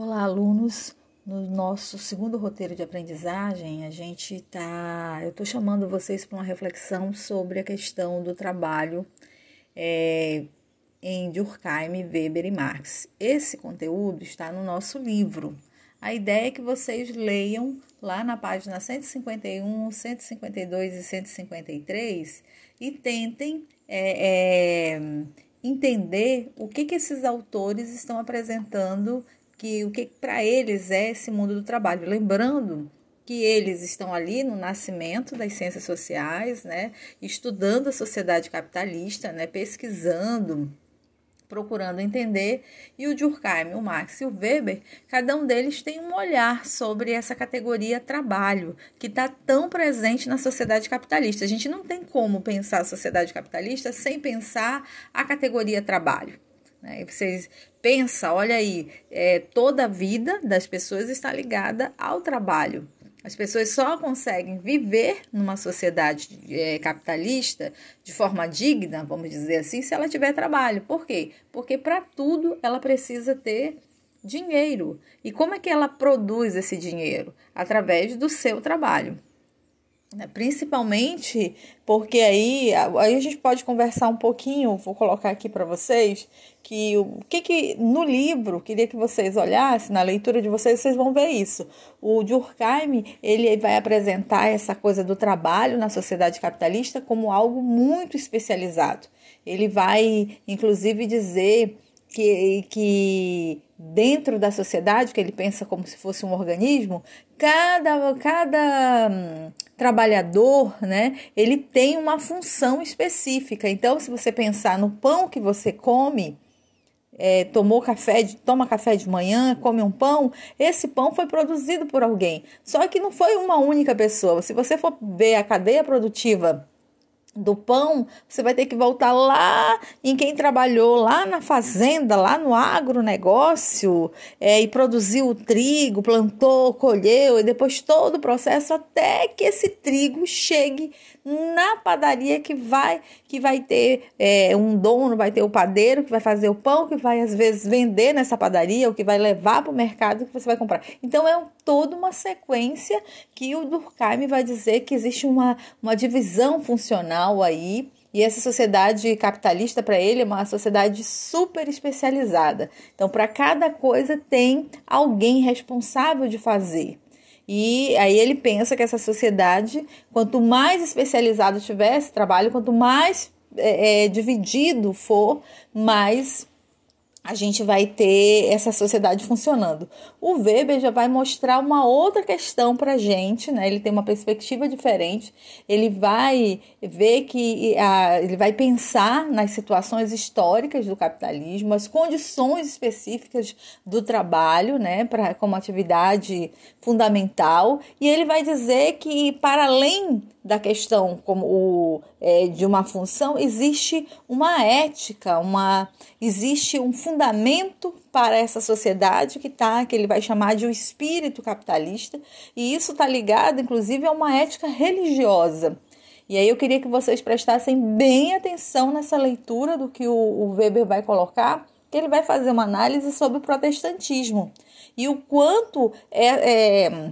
Olá, alunos. No nosso segundo roteiro de aprendizagem, a gente tá. Eu estou chamando vocês para uma reflexão sobre a questão do trabalho é, em Durkheim, Weber e Marx. Esse conteúdo está no nosso livro. A ideia é que vocês leiam lá na página 151, 152 e 153 e tentem é, é, entender o que, que esses autores estão apresentando que o que para eles é esse mundo do trabalho. Lembrando que eles estão ali no nascimento das ciências sociais, né, estudando a sociedade capitalista, né, pesquisando, procurando entender, e o Durkheim, o Marx e o Weber, cada um deles tem um olhar sobre essa categoria trabalho, que está tão presente na sociedade capitalista. A gente não tem como pensar a sociedade capitalista sem pensar a categoria trabalho. Né? Vocês pensam, olha aí, é, toda a vida das pessoas está ligada ao trabalho. As pessoas só conseguem viver numa sociedade é, capitalista de forma digna, vamos dizer assim, se ela tiver trabalho. Por quê? Porque para tudo ela precisa ter dinheiro. E como é que ela produz esse dinheiro? Através do seu trabalho. Né? Principalmente porque aí, aí a gente pode conversar um pouquinho, vou colocar aqui para vocês, que o que, que no livro, queria que vocês olhassem, na leitura de vocês, vocês vão ver isso. O Durkheim, ele vai apresentar essa coisa do trabalho na sociedade capitalista como algo muito especializado. Ele vai, inclusive, dizer que, que dentro da sociedade, que ele pensa como se fosse um organismo, cada, cada hum, trabalhador, né, ele tem uma função específica. Então, se você pensar no pão que você come, é, tomou café, de, toma café de manhã, come um pão, esse pão foi produzido por alguém. Só que não foi uma única pessoa. Se você for ver a cadeia produtiva do pão, você vai ter que voltar lá em quem trabalhou lá na fazenda, lá no agronegócio, é, e produziu o trigo, plantou, colheu, e depois todo o processo até que esse trigo chegue na padaria que vai que vai ter é, um dono, vai ter o padeiro que vai fazer o pão, que vai às vezes vender nessa padaria, ou que vai levar para o mercado que você vai comprar. Então é toda uma sequência que o Durkheim vai dizer que existe uma, uma divisão funcional aí. E essa sociedade capitalista, para ele, é uma sociedade super especializada. Então, para cada coisa, tem alguém responsável de fazer. E aí ele pensa que essa sociedade, quanto mais especializado tiver esse trabalho, quanto mais é, é, dividido for, mais a gente vai ter essa sociedade funcionando. O Weber já vai mostrar uma outra questão para a gente, né? Ele tem uma perspectiva diferente. Ele vai ver que a, ele vai pensar nas situações históricas do capitalismo, as condições específicas do trabalho, né? Para como atividade fundamental. E ele vai dizer que para além da questão como o, é, de uma função, existe uma ética, uma, existe um fundamento para essa sociedade que tá, que ele vai chamar de o espírito capitalista, e isso está ligado, inclusive, a uma ética religiosa. E aí eu queria que vocês prestassem bem atenção nessa leitura do que o, o Weber vai colocar, que ele vai fazer uma análise sobre o protestantismo e o quanto é, é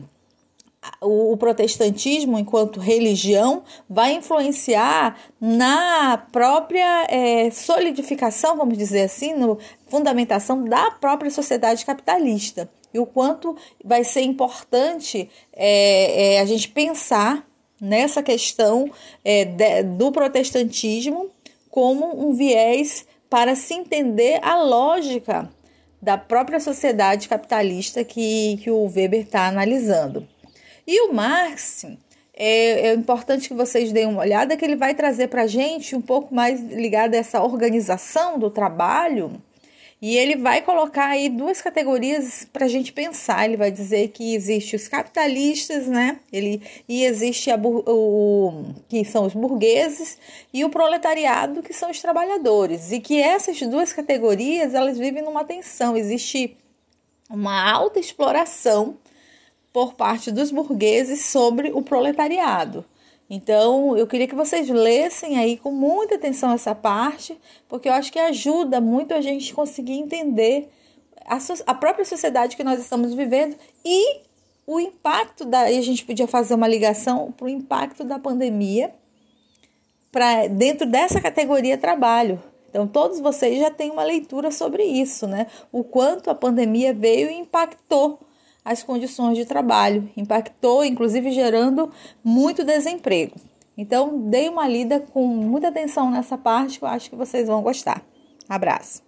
o protestantismo enquanto religião vai influenciar na própria é, solidificação, vamos dizer assim, no fundamentação da própria sociedade capitalista e o quanto vai ser importante é, é, a gente pensar nessa questão é, de, do protestantismo como um viés para se entender a lógica da própria sociedade capitalista que, que o Weber está analisando. E o Marx, é, é, importante que vocês deem uma olhada, que ele vai trazer para a gente um pouco mais ligado a essa organização do trabalho. E ele vai colocar aí duas categorias para a gente pensar. Ele vai dizer que existe os capitalistas, né? Ele, e existe a, o, que são os burgueses e o proletariado, que são os trabalhadores. E que essas duas categorias elas vivem numa tensão. Existe uma alta exploração por parte dos burgueses sobre o proletariado. Então, eu queria que vocês lessem aí com muita atenção essa parte, porque eu acho que ajuda muito a gente conseguir entender a, a própria sociedade que nós estamos vivendo e o impacto da. A gente podia fazer uma ligação para o impacto da pandemia para dentro dessa categoria trabalho. Então, todos vocês já têm uma leitura sobre isso, né? O quanto a pandemia veio e impactou as condições de trabalho, impactou, inclusive, gerando muito desemprego. Então, dei uma lida com muita atenção nessa parte, que eu acho que vocês vão gostar. Abraço.